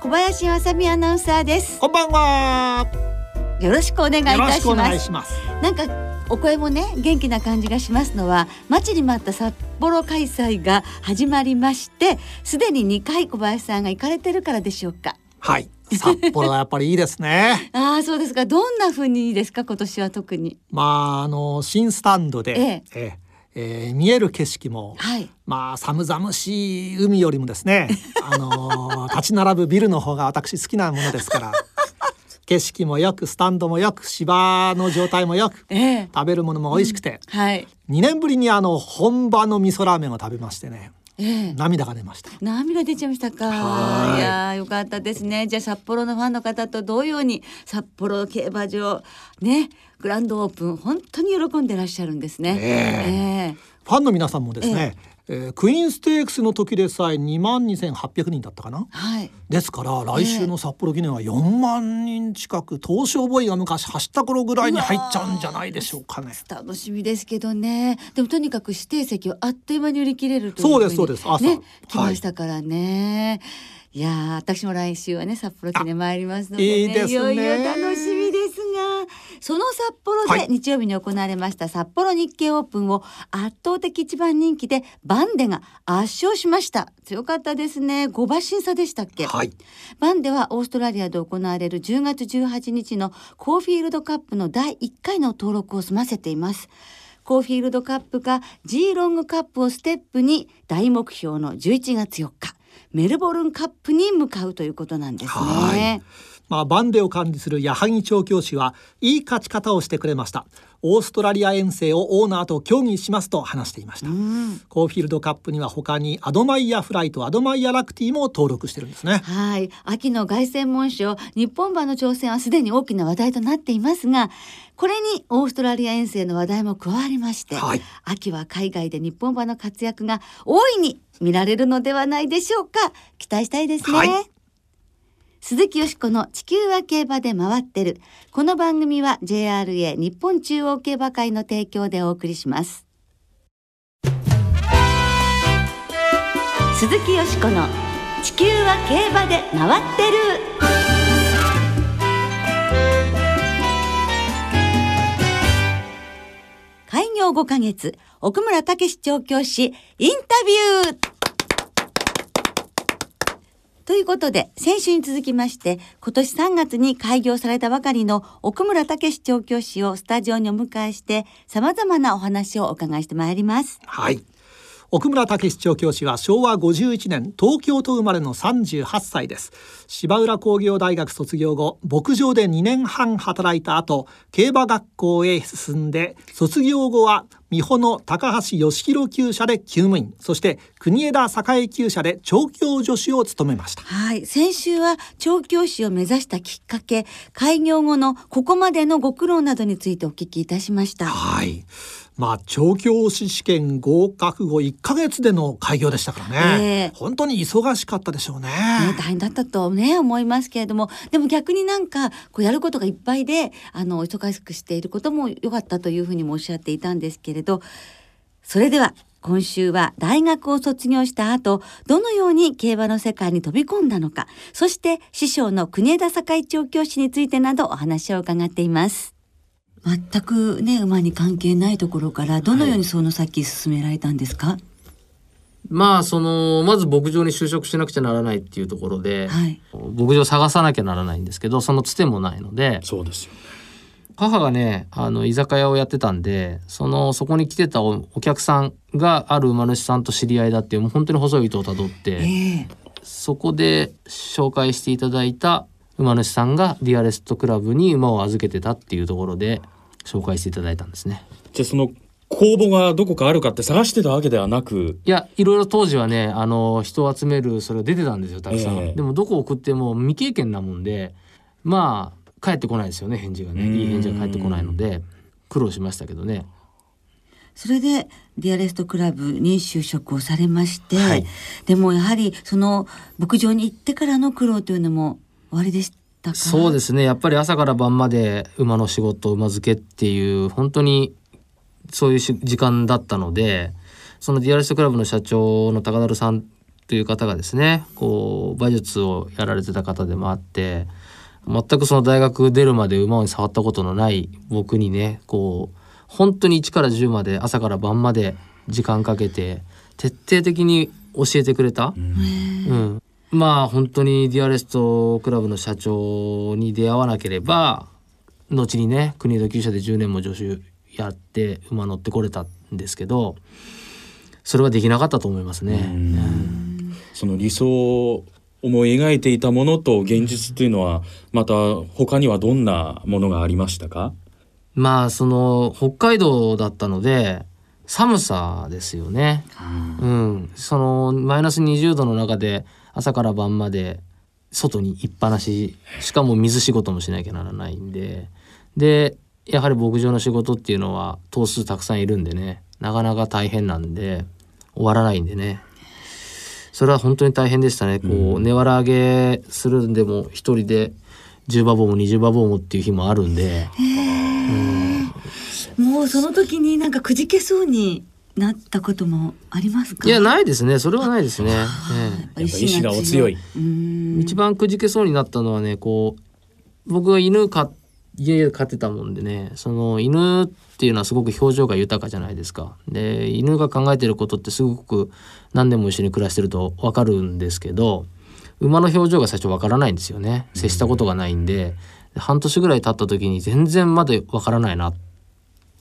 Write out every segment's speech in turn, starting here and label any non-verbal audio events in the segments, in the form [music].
小林わさみアナウンサーですこんばんは。よろしくお願いいたします。なんかお声もね元気な感じがしますのは待ちに待った札幌開催が始まりましてすでに2回小林さんが行かれてるからでしょうかはい。札幌はやっぱりいいですね。[laughs] ああそうですかどんな風にいいですか今年は特にまああの新スタンドで、えええええー見える景色も、はい。まあ寒々しい海よりもですね、[laughs] あの立ち並ぶビルの方が私好きなものですから。[laughs] 景色もよくスタンドもよく芝の状態もよくええ。食べるものも美味しくて、はい。2年ぶりにあの本場の味噌ラーメンを食べましてねええ涙が出ました涙出ちゃいましたか。はいいやーよかったですね。じゃあ札幌のファンの方と同様に札幌競馬場ねグランドオープン本当に喜んでらっしゃるんですね。えええファンの皆さんもですね、えークイーンステークスの時でさえ2万2800人だったかな？はい。ですから来週の札幌記念は4万人近く東証ボーイが昔走った頃ぐらいに入っちゃうんじゃないでしょうかね。楽しみですけどね。でもとにかく指定席をあっという間に売り切れるというそうですそうです。朝。ね来ましたからね。い、やー私も来週はね札幌記念参りますので、ね、いいですね。よいよ楽しその札幌ではい。日曜日に行われました札幌日経オープンを圧倒的一番人気でバンデが圧勝しました。強かったですね。5馬審査でしたっけ、はい、バンデはオーストラリアで行われる10月18日のコーフィールドカップの第1回の登録を済ませています。コーフィールドカップか G ロングカップをステップに大目標の11月4日メルボルンカップに向かうということなんですはねい。まあ、バンデを管理する矢作調教師はいい勝ち方をしてくれました。オーストラリア遠征をオーナーと協議しますと話していました、うん。コーフィールドカップには他にアドマイヤフライトとアドマイヤラクティも登録してるんですね。はい。秋の凱旋門賞日本馬の挑戦はすでに大きな話題となっていますがこれにオーストラリア遠征の話題も加わりまして、はい。秋は海外で日本馬の活躍が大いに見られるのではないでしょうか。期待したいですね、はい鈴木よしこの地球は競馬で回ってる。この番組は JRA 日本中央競馬会の提供でお送りします。鈴木よしこの地球は競馬で回ってる。開業5ヶ月奥村武史調教師インタビュー。ということで先週に続きまして今年3月に開業されたばかりの奥村武史調教師をスタジオにお迎えして様々なお話をお伺いしてまいります。はい。奥村武史調教師は昭和51年東京都生まれの38歳です。芝浦工業大学卒業後牧場で2年半働いた後競馬学校へ進んで卒業後は美穂の高橋義弘厩舎で厩務員そして国枝栄厩舎で調教助手を務めました。はい、先週は調教師を目指したきっかけ、開業後のここまでのご苦労などについてお聞きいたしました。はいまあ調教師試験合格後1ヶ月での開業でしたからね、ええ。本当に忙しかったでしょうね。ね、大変だったとね思いますけれども。でも逆になんかこうやることがいっぱいであの忙しくしていることも良かったというふうにもおっしゃっていたんですけれどそれでは今週は大学を卒業した後どのように競馬の世界に飛び込んだのかそして師匠の国枝栄調教師についてなどお話を伺っています。全くね馬に関係ないところからどのようにその先進められたんですか、まあそのまず牧場に就職しなくちゃならないっていうところで、はい。牧場探さなきゃならないんですけどそのつてもないのでそうですよ。母がねあの居酒屋をやってたんでそのそこに来てたおお客さんがある馬主さんと知り合いだっていうもう本当に細い糸をたどって、ええ。そこで紹介していただいた馬主さんがディアレストクラブに馬を預けてたっていうところで紹介していただいたんですね。じゃあその公募がどこかあるかって探してたわけではなく。いやいろいろ当時はねあの人を集めるそれが出てたんですよたくさん、ええ。でもどこ送っても未経験なもんでまあ返ってこないですよね返事がね。うん。いい返事が返ってこないので苦労しましたけどね。それでディアレストクラブに就職をされまして、はい。でもやはりその牧場に行ってからの苦労というのも終わりでしたか。そうですね。やっぱり朝から晩まで馬の仕事馬漬けっていう本当にそういうし時間だったのでそのディアレストクラブの社長の高田さんという方がですねこう馬術をやられてた方でもあって全くその大学出るまで馬に触ったことのない僕にねこう本当に1から10まで朝から晩まで時間かけて徹底的に教えてくれた。うん、まあ本当にディアレストクラブの社長に出会わなければ後にね国枝厩舎で10年も助手やって馬乗ってこれたんですけどそれはできなかったと思いますね。うんその理想を思い描いていたものと現実というのはまた他にはどんなものがありましたか？まあその北海道だったので寒さですよね。うん、そのマイナス20度の中で朝から晩まで外に行っぱなししかも水仕事もしなきゃならないんで。でやはり牧場の仕事っていうのは頭数たくさんいるんでねなかなか大変なんで終わらないんでね。それは本当に大変でしたね。こう根わら上げするんでも一人で10馬房も20馬房もっていう日もあるんで。もうその時になんかくじけそうになったこともありますか？いやないですねそれはないですね。ええ意志がお強い。うん一番くじけそうになったのはねこう僕が犬か家で飼ってたもんでねその犬っていうのはすごく表情が豊かじゃないですか。で犬が考えてることってすごく何年も一緒に暮らしてると分かるんですけど馬の表情が最初分からないんですよね接したことがないんで半年ぐらい経った時に全然まだ分からないな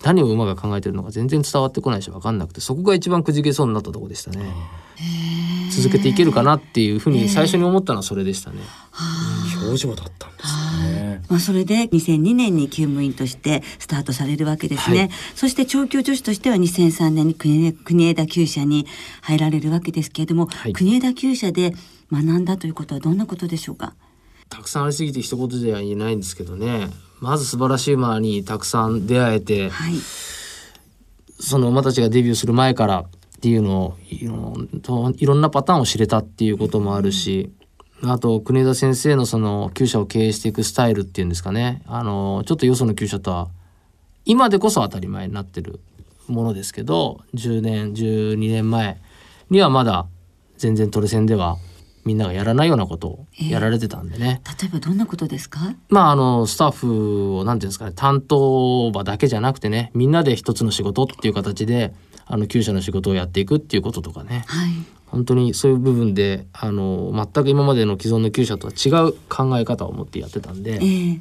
何を馬が考えてるのか全然伝わってこないし分かんなくてそこが一番くじけそうになったとこでしたね。続けていけるかなっていうふうに最初に思ったのはそれでしたね。表情だったんですね。まあ、それで2002年に厩務員としてスタートされるわけですね、はい。そして調教助手としては2003年に国枝国枝厩舎に入られるわけですけれども、はい。国枝厩舎で学んだということはどんなことでしょうか？たくさんありすぎて一言では言えないんですけどね。まず素晴らしい馬にたくさん出会えてはい。その馬たちがデビューする前からっていうのをいろんなパターンを知れたっていうこともあるしあと国枝先生のその厩舎を経営していくスタイルっていうんですかね。あのちょっとよその厩舎とは今でこそ当たり前になってるものですけど10年12年前にはまだ全然トレセンではみんながやらないようなことをやられてたんでね、例えばどんなことですか？まああのスタッフをなんていうんですかね担当馬だけじゃなくてねみんなで一つの仕事っていう形であの厩舎の仕事をやっていくっていうこととかね。はい。本当にそういう部分であの全く今までの既存の厩舎とは違う考え方を持ってやってたんでええ。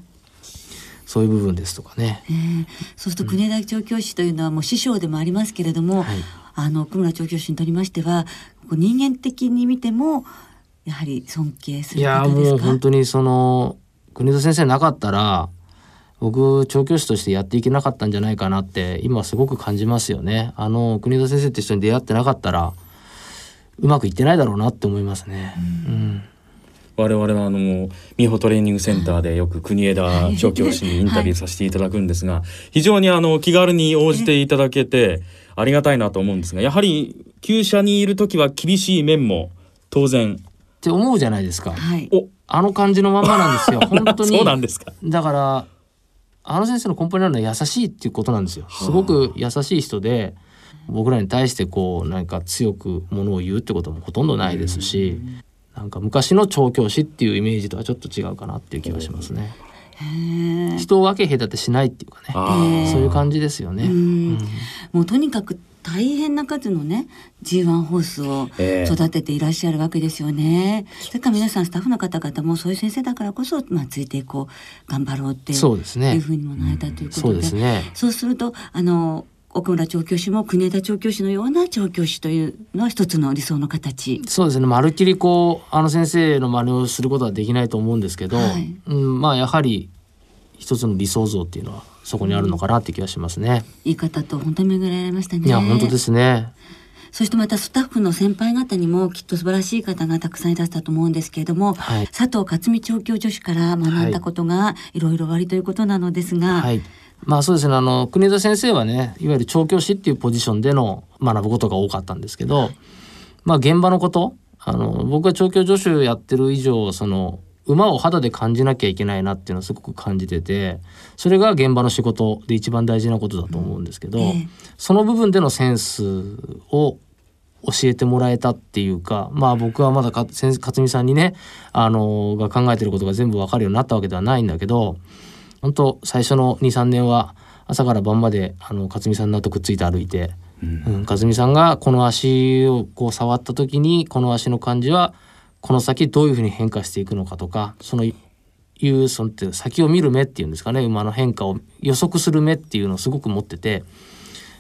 そういう部分ですとかね。ええ。そうすると国枝調教師というのはもう師匠でもありますけれども、はい。あの奥村調教師にとりましてはこう人間的に見てもやはり尊敬すいやる方ですか？もう本当にその国枝先生なかったら僕調教師としてやっていけなかったんじゃないかなって今すごく感じますよね。あの国枝先生って人に出会ってなかったらうまくいってないだろうなって思いますね。うん我々はあの美穂トレーニングセンターでよく国枝調教師にインタビューさせていただくんですが、非常にあの気軽に応じていただけてありがたいなと思うんですがやはり厩舎にいる時は厳しい面も当然って思うじゃないですか。はいおあの感じのまんまなんですよ。[laughs] 本当に。そうなんですかだからあの先生の根本にあるのは優しいっていうことなんですよ。すごく優しい人で僕らに対してこう何か強くものを言うってこともほとんどないですし、なんか昔の調教師っていうイメージとはちょっと違うかなっていう気がしますね。人を分け隔てしないっていうかね。そういう感じですよね。うんもうとにかく大変な数のね G1 ホースをええ育てていらっしゃるわけですよね。それから皆さんスタッフの方々もそういう先生だからこそまあついていこう頑張ろうっていうそうですねいうふうにもなれたということそうで、ですね。そうするとあの奥村調教師も国枝調教師のような調教師というのは一つの理想の形。そうですねまるっきりこうあの先生の真似をすることはできないと思ううんですけど、はいうん、まあやはり一つの理想像っていうのはそこにあるのかなって気がしますね。いい方と本当に巡られましたね。いや本当ですね。そしてまたスタッフの先輩方にもきっと素晴らしい方がたくさんいらしたと思うんですけれども、はい佐藤克美調教助手から学んだことがいろいろありということなのですが、はい。まあそうですね。あの国枝先生はね、いわゆる調教師っていうポジションでの学ぶことが多かったんですけど、まあ現場のこと、あの僕が調教助手やってる以上、その馬を肌で感じなきゃいけないなっていうのをすごく感じてて、それが現場の仕事で一番大事なことだと思うんですけど、ええその部分でのセンスを教えてもらえたっていうかまあ僕はまだか先生勝美さんにねあのが考えてることが全部わかるようになったわけではないんだけど本当最初の23年は朝から晩まであの勝美さんの後くっついて歩いて、うん、勝美さんがこの足をこう触った時にこの足の感じはこの先どういうふうに変化していくのかとかそのいうそのって先を見る目っていうんですかね馬の変化を予測する目っていうのをすごく持ってて。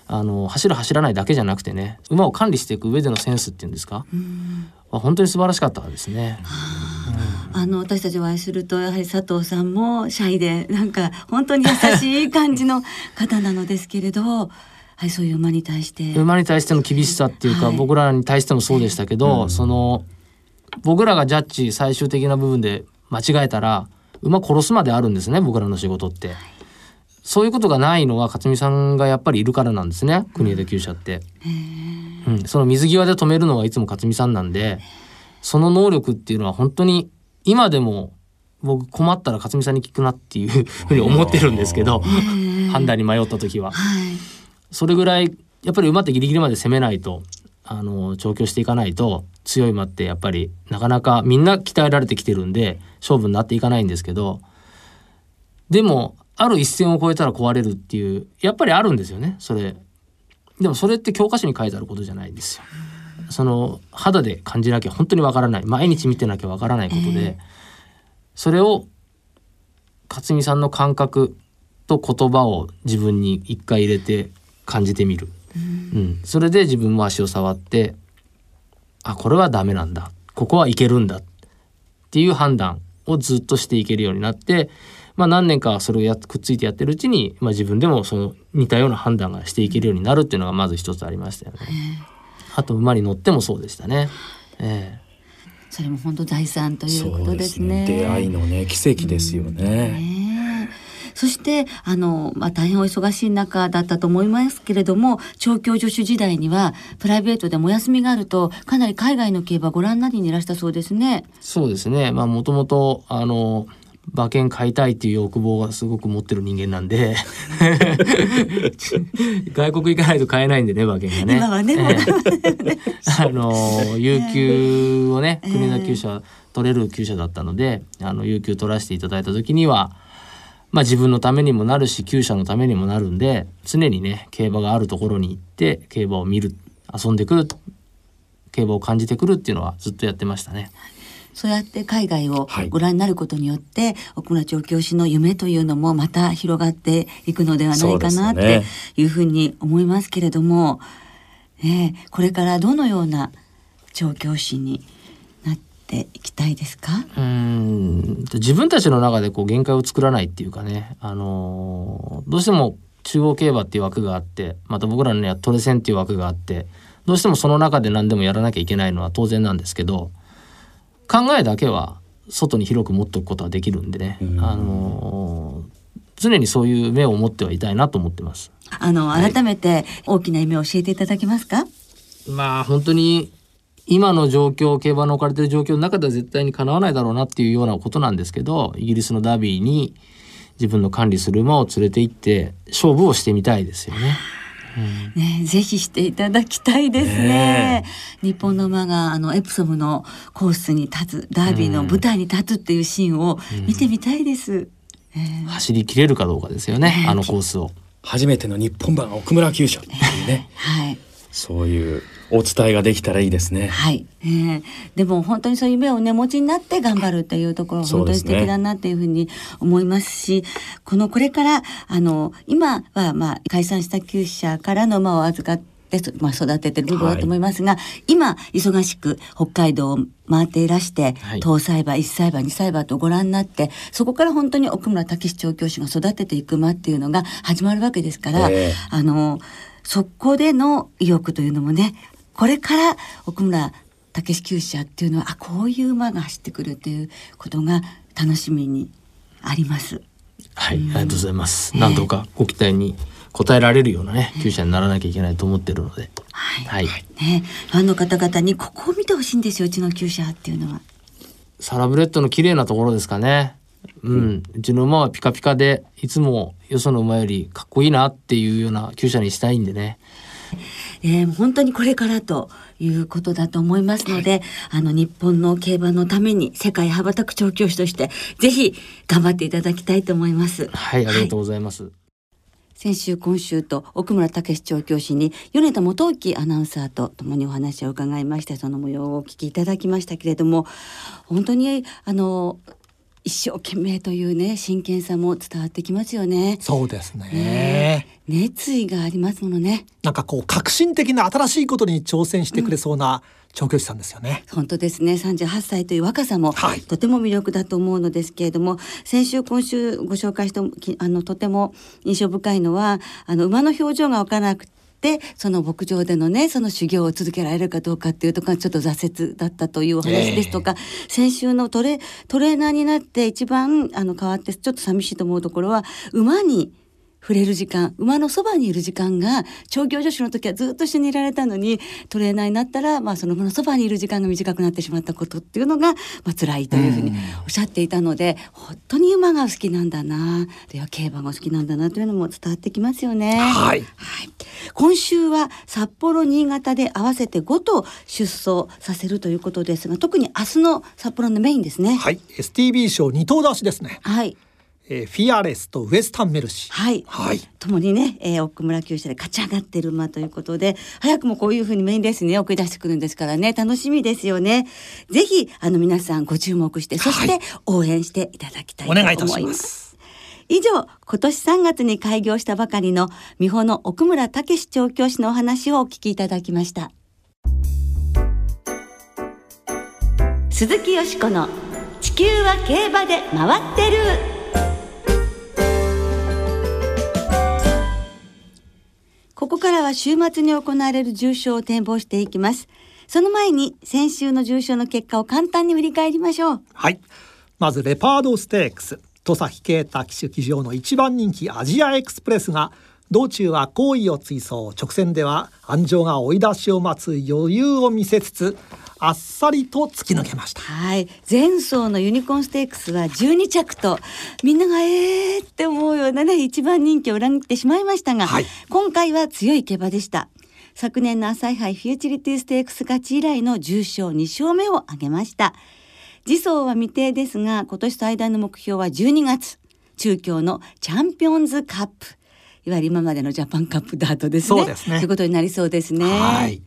あの走る走らないだけじゃなくてね馬を管理していく上でのセンスっていうんですか、まあ本当に素晴らしかったですね。あの私たちお会いするとやはり佐藤さんもシャイでなんか本当に優しい感じの方なのですけれど、[laughs] はい、そういう馬に対して。馬に対しての厳しさっていうか、はい。僕らに対してもそうでしたけど、その僕らがジャッジ最終的な部分で間違えたら馬殺すまであるんですね僕らの仕事って。そういうことがないのは勝美さんがやっぱりいるからなんですね。国枝厩舎って。うん、その水際で止めるのはいつも勝美さん。なんでその能力っていうのは本当に今でも僕困ったら勝美さんに聞くなっていうふうに思ってるんですけど [laughs] 判断に迷った時は。はい。それぐらいやっぱり馬ってギリギリまで攻めないとあの調教していかないと強い馬ってやっぱりなかなかみんな鍛えられてきてるんで勝負になっていかないんですけどでもある一線を越えたら壊れるっていうやっぱりあるんですよねそれ。でもそれって教科書に書いてあることじゃないんですよ。その肌で感じなきゃ本当にわからない。毎日見てなきゃわからないことで、それを勝美さんの感覚と言葉を自分に一回入れて感じてみる、うん。それで自分も足を触ってあこれはダメなんだ。ここはいけるんだ。っていう判断をずっとしていけるようになって、まあ、何年かそれをやっくっついてやってるうちに、まあ、自分でもその似たような判断がしていけるようになるっていうのがまず一つありましたよね。あと馬に乗ってもそうでしたね。ええそれも本当財産というそことでうですすね。ね出会いのね奇跡ですよね。ねえそしてあの、まあ、大変お忙しい中だったと思いますけれども調教助手時代にはプライベートでもお休みがあるとかなり海外の競馬ご覧になりにいらしたそうですね。そうですね。まあもともとあの馬券買いたいっていう欲望がすごく持ってる人間なんで [laughs] 外国行かないと買えないんでね馬券がね。今はねええ [laughs] あの有給をね国の厩舎取れる厩舎だったのであの有給取らせていただいた時には。まあ自分のためにもなるし厩舎のためにもなるんで常にね競馬があるところに行って競馬を見る遊んでくる競馬を感じてくるっていうのはずっとやってましたね。そうやって海外をはい。ご覧になることによって、奥村調教師の夢というのもまた広がっていくのではないかなっていうふうに思いますけれども、ええこれからどのような調教師になっていきたいですか？うーん自分たちの中でこう限界を作らないっていうかね、あのーどうしても中央競馬っていう枠があってまた僕らのにはトレセンっていう枠があってどうしてもその中で何でもやらなきゃいけないのは当然なんですけど考えだけは外に広く持っておくことはできるんでね、うんあのー常にそういう目を持ってはいたいなと思ってます。あの改めて大きな夢を教えていただけますか、まあ本当に今の状況競馬の置かれてる状況の中では絶対にかなわないだろうなっていうようなことなんですけどイギリスのダービーに自分の管理する馬を連れて行って勝負をしてみたいですよね。ね、ぜひしていただきたいですね。ね日本の馬があのエプソムのコースに立つダービーの舞台に立つっていうシーンを見てみたいです。えー走り切れるかどうかですよねあのコースを。初めての日本版奥村厩舎っていうね。はい。そういうお伝えができたらいいですね。はい、えーでも本当にそういう夢をね持ちになって頑張るっていうところ本当に素敵だなっていうふうに思いますしこのこれからあの今はまあ解散した厩舎からの馬を預かっで、まあ、育ててる部分だと思いますが、今忙しく北海道を回っていらして、はい。当栽培一栽培二栽培とご覧になってそこから本当に奥村武史調教師が育てていく間っていうのが始まるわけですから、ええ。あのそこでの意欲というのもねこれから奥村武史厩舎っていうのはあこういう馬が走ってくるっていうことが楽しみにあります。はい、ありがとうございます。なんとかご期待に応えられるようなね、厩舎にならなきゃいけないと思ってるので。はいはい。ね、ファンの方々にここを見てほしいんですようちの厩舎っていうのは。サラブレッドの綺麗なところですかね。うん、うちの馬はピカピカで、いつもよその馬よりかっこいいなっていうような厩舎にしたいんでね。えー本当にこれからということだと思いますので、あの日本の競馬のために世界羽ばたく調教師としてぜひ頑張っていただきたいと思います。はい、ありがとうございます。先週今週と奥村武史調教師に米田元興アナウンサーと共にお話を伺いましてその模様をお聞きいただきましたけれども本当にあの一生懸命というね真剣さも伝わってきますよね。そうですね。ね熱意がありますものね。なんかこう革新的な新しいことに挑戦してくれそうな調教師さんですよね、本当ですね。38歳という若さもはい。とても魅力だと思うのですけれども、先週今週ご紹介したきあのとても印象深いのはあの馬の表情がわからなくてその牧場でのねその修行を続けられるかどうかっていうところがちょっと挫折だったというお話ですとか、先週のトレトレーナーになって一番あの変わってちょっと寂しいと思うところは馬に触れる時間馬のそばにいる時間が調教助手の時はずっと一緒にいられたのにトレーナーになったら、まあ、その馬のそばにいる時間が短くなってしまったことっていうのが、まあ辛いというふうにおっしゃっていたので本当に馬が好きなんだな。では競馬が好きなんだなというのも伝わってきますよね。はい。はい、今週は札幌新潟で合わせて5頭出走させるということですが特に明日の札幌のメインですね。はい、STB 賞二頭出しですね、はいえーフィアレスとウエスタンメルシー。はい、はい。ともにね、えー、奥村厩舎で勝ち上がってる馬ということで早くもこういうふうにメインレースにね送り出してくるんですからね。楽しみですよね。ぜひあの皆さんご注目してそして応援していただきたいとお思います,、願いいたします。以上今年3月に開業したばかりの美穂の奥村武史調教師のお話をお聞きいただきました。鈴木よしこの地球は競馬で回ってるここからは週末に行われる重賞を展望していきます。その前に先週の重賞の結果を簡単に振り返りましょう。はい。まずレパードステークス。戸崎啓太騎手騎乗の一番人気アジアエクスプレスが道中は好意を追走直線では安城が追い出しを待つ余裕を見せつつあっさりと突き抜けました。はい。前走のユニコーンステークスは12着とみんながえーって思うようなね一番人気を裏切ってしまいましたが、はい。今回は強い競馬でした。昨年の朝杯フューチュリティステークス勝ち以来の重賞2勝目を挙げました。次走は未定ですが今年最大の目標は12月中京のチャンピオンズカップいわゆる今までのジャパンカップダートですね。そうですね。ということになりそうですね。はい。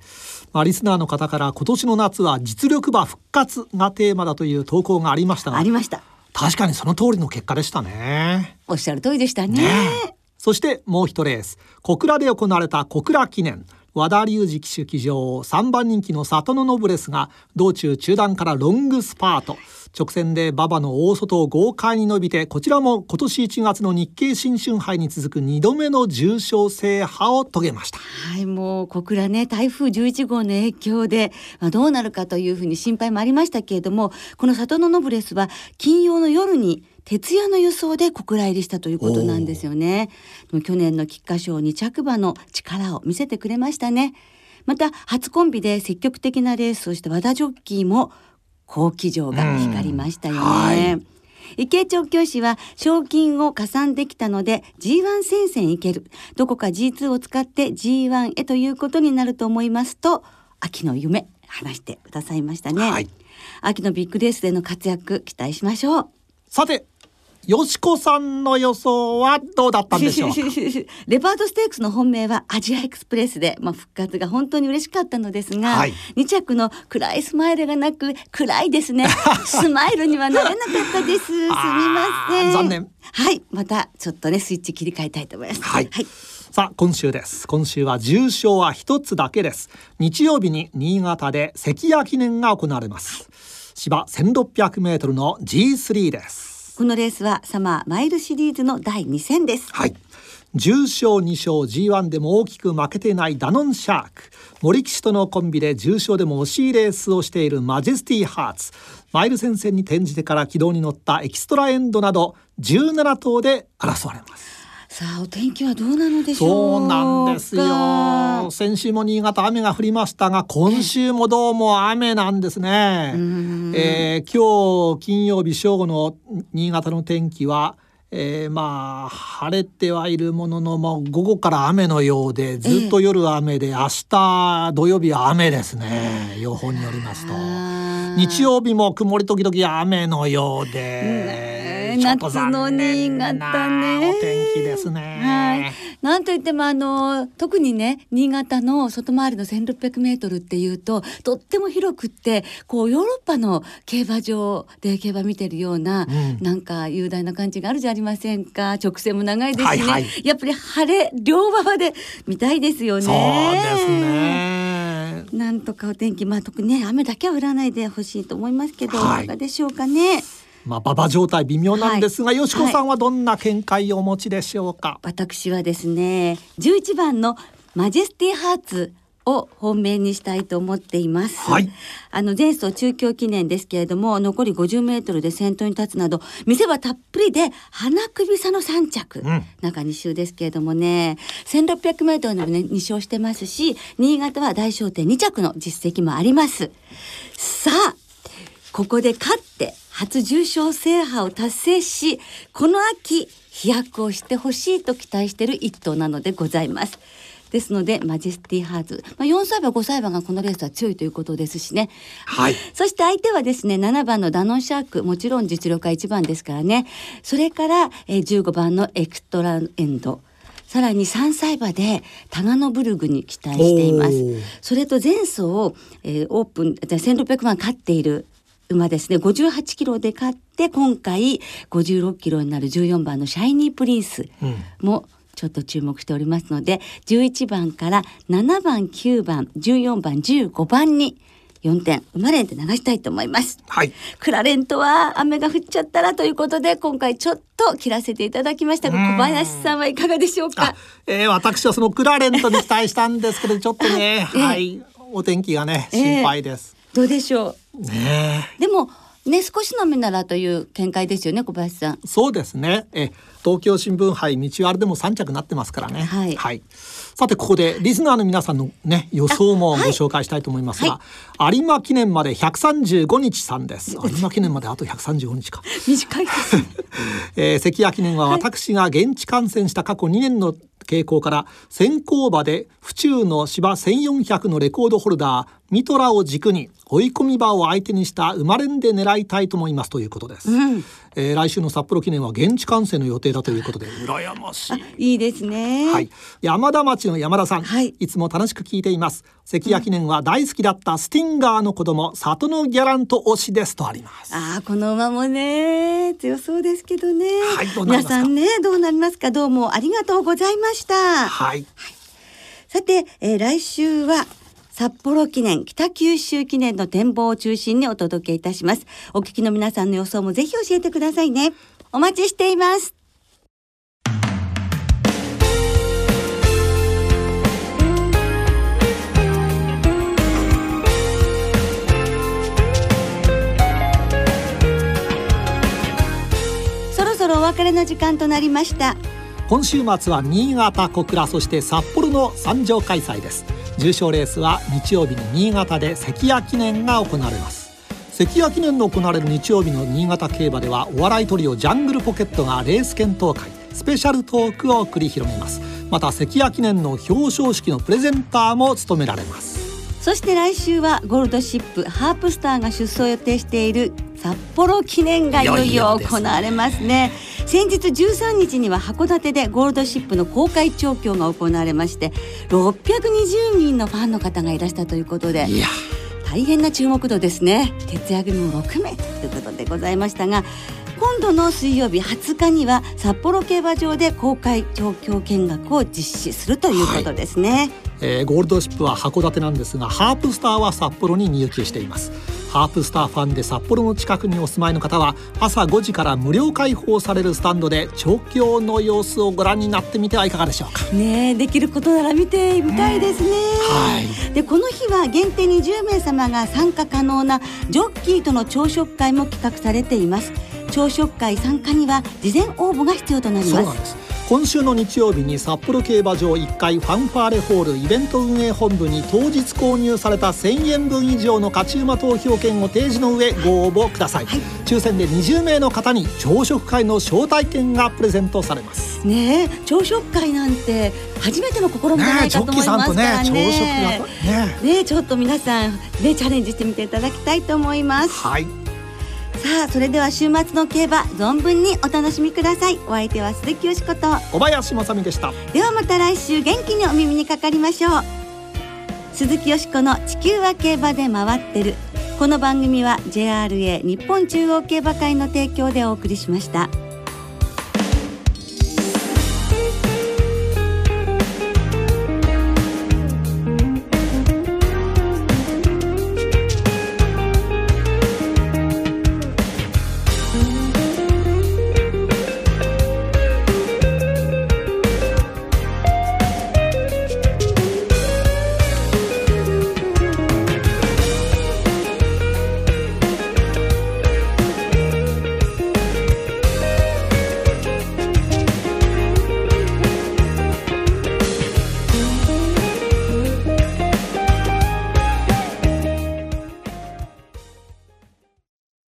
まあ、リスナーの方から今年の夏は実力馬復活がテーマだという投稿がありましたがありました。確かにその通りの結果でしたね。おっしゃる通りでしたね。ねえ。そしてもう一レース。小倉で行われた小倉記念和田龍二騎手騎乗3番人気の里のノブレスが道中中段からロングスパート直線で馬場の大外を豪快に伸びてこちらも今年1月の日経新春杯に続く2度目の重賞制覇を遂げました。はい、もう小倉ね台風11号の影響で、まあ、どうなるかというふうに心配もありましたけれどもこの里のノブレスは金曜の夜に徹夜の輸送で小倉入りしたということなんですよね。去年の菊花賞2着馬の力を見せてくれましたね。また初コンビで積極的なレースをした和田ジョッキーも好騎乗が光りましたよね。池江調教師は賞金を加算できたので G1 戦線いける。どこか G2 を使って G1 へということになると思いますと秋の夢話してくださいましたね、はい。秋のビッグレースでの活躍期待しましょう。さてよしこさんの予想はどうだったんでしょうか？[laughs] レパートステークスの本命はアジアエクスプレスで、まあ、復活が本当に嬉しかったのですが、はい。2着の暗いスマイルがなく暗いですね。[laughs] スマイルにはなれなかったです。すみません。残念。はい。またちょっとねスイッチ切り替えたいと思います。はい。ささあ今週です。今週は重賞は一つだけです。日曜日に新潟で関谷記念が行われます。芝1600メートルの G3 ですこのレースはサマーマイルシリーズの第2戦です。はい。重賞2勝 G1 でも大きく負けてないダノンシャーク。森騎士とのコンビで重賞でも惜しいレースをしているマジェスティハーツ。マイル戦線に転じてから軌道に乗ったエキストラエンドなど17頭で争われます。さあお天気はどうなのでしょそうなんですよ。先週も新潟雨が降りましたが今週もどうも雨なんですね、えー、今日金曜日正午の新潟の天気はえー、まあ晴れてはいるもののもう午後から雨のようでずっと夜雨で、えー、明日土曜日は雨ですね。予報によりますと。日曜日も曇り時々雨のようで。夏の新潟ね。お天気ですね。はい。なんといってもあの特にね新潟の外回りの1600メートルっていうととっても広くってこうヨーロッパの競馬場で競馬見てるような、うん、なんか雄大な感じがあるじゃありませんか？直線も長いですしね。はいはい、やっぱり晴れ両馬場で見たいですよね。そうですね。なんとかお天気まあ特にね雨だけは降らないでほしいと思いますけど、はい、いかがでしょうかね。まあ、馬場状態微妙なんですが、はい、よしこさんはどんな見解をお持ちでしょうか、私はですね11番のマジェスティハーツを本命にしたいと思っています。はい、あの前走中京記念ですけれども残り50メートルで先頭に立つなど見せ場たっぷりで花首差の3着、うん、中2周ですけれどもね1600メートルでもね2勝してますし新潟は大商店2着の実績もあります。さあここで勝って初重賞制覇を達成しこの秋飛躍をしてほしいと期待している一頭なのでございます。ですのでマジェスティハーズ、まあ、4歳馬5歳馬がこのレースは強いということですしね、はい、そして相手はですね7番のダノンシャークもちろん実力は1番ですからね。それから、えー、15番のエクトラエンド。さらに3歳馬でタガノブルグに期待しています。それと前走、えー、オープン1600万勝っている馬ですね58キロで勝って今回56キロになる14番のシャイニープリンスもちょっと注目しておりますので11番から7番9番14番15番に4点馬連で流したいと思います。はい。クラレントは雨が降っちゃったらということで今回ちょっと切らせていただきましたが小林さんはいかがでしょうか？えー、私はそのクラレントに期待したんですけどちょっとね、[laughs] はい、お天気がね心配です。どうでしょう？ねでもね少しのみならという見解ですよね小林さん。そうですね。え東京新聞杯道あれでも三着なってますからね。はい。はい。さてここでリスナーの皆さんのね予想もご紹介したいと思いますが、はい、有馬記念まで135日さんです。有馬記念まであと135日か。短いです、ね。[laughs] えー、関谷記念は私が現地観戦した過去2年の傾向から先行馬で府中の芝1400のレコードホルダーミトラを軸に追い込み場を相手にした生まれんで狙いたいと思いますということです、うん、えー、来週の札幌記念は現地観戦の予定だということで。羨ましい。いいですね。はい。山田町の山田さん、はい、いつも楽しく聞いています。関谷記念は大好きだったスティンガーの子供里のギャラント推しですとあります。あこの馬もね強そうですけどね。はい皆さんねどうなりますか？どうもありがとうございました。はい、はい、さて、えー、来週は札幌記念北九州記念の展望を中心にお届けいたします。お聞きの皆さんの予想もぜひ教えてくださいね。お待ちしています。そろそろお別れの時間となりました。今週末は新潟小倉そして札幌の三条開催です。重賞レースは日曜日に新潟で関谷記念が行われます。関谷記念の行われる日曜日の新潟競馬ではお笑いトリオジャングルポケットがレース検討会スペシャルトークを繰り広げます。また関谷記念の表彰式のプレゼンターも務められます。そして来週はゴールドシップハープスターが出走予定している札幌記念がいよいよ行われますね。先日13日には函館でゴールドシップの公開調教が行われまして620人のファンの方がいらしたということで大変な注目度ですね。徹夜組も6名ということでございましたが今度の水曜日20日には札幌競馬場で公開状況見学を実施するということですね、えーゴールドシップは函館なんですがハープスターは札幌に入厩しています。ハープスターファンで札幌の近くにお住まいの方は朝5時から無料開放されるスタンドで調教の様子をご覧になってみてはいかがでしょうか。ねえできることなら見てみたいですね、はい。でこの日は限定20名様が参加可能なジョッキーとの朝食会も企画されています。朝食会参加には事前応募が必要となります。そうなんです今週の日曜日に札幌競馬場1階ファンファーレホールイベント運営本部に当日購入された1000円分以上の勝ち馬投票券を提示の上ご応募ください、抽選で20名の方に朝食会の招待券がプレゼントされます。ねえ朝食会なんて初めての試みじゃないかと思いますからね朝食がね。ねえちょっと皆さんねチャレンジしてみていただきたいと思います。はいさあそれでは週末の競馬存分にお楽しみください。お相手は鈴木よしこと。小林正美でした。ではまた来週元気にお耳にかかりましょう。鈴木よしこの地球は競馬で回ってる。この番組は JRA 日本中央競馬会の提供でお送りしました。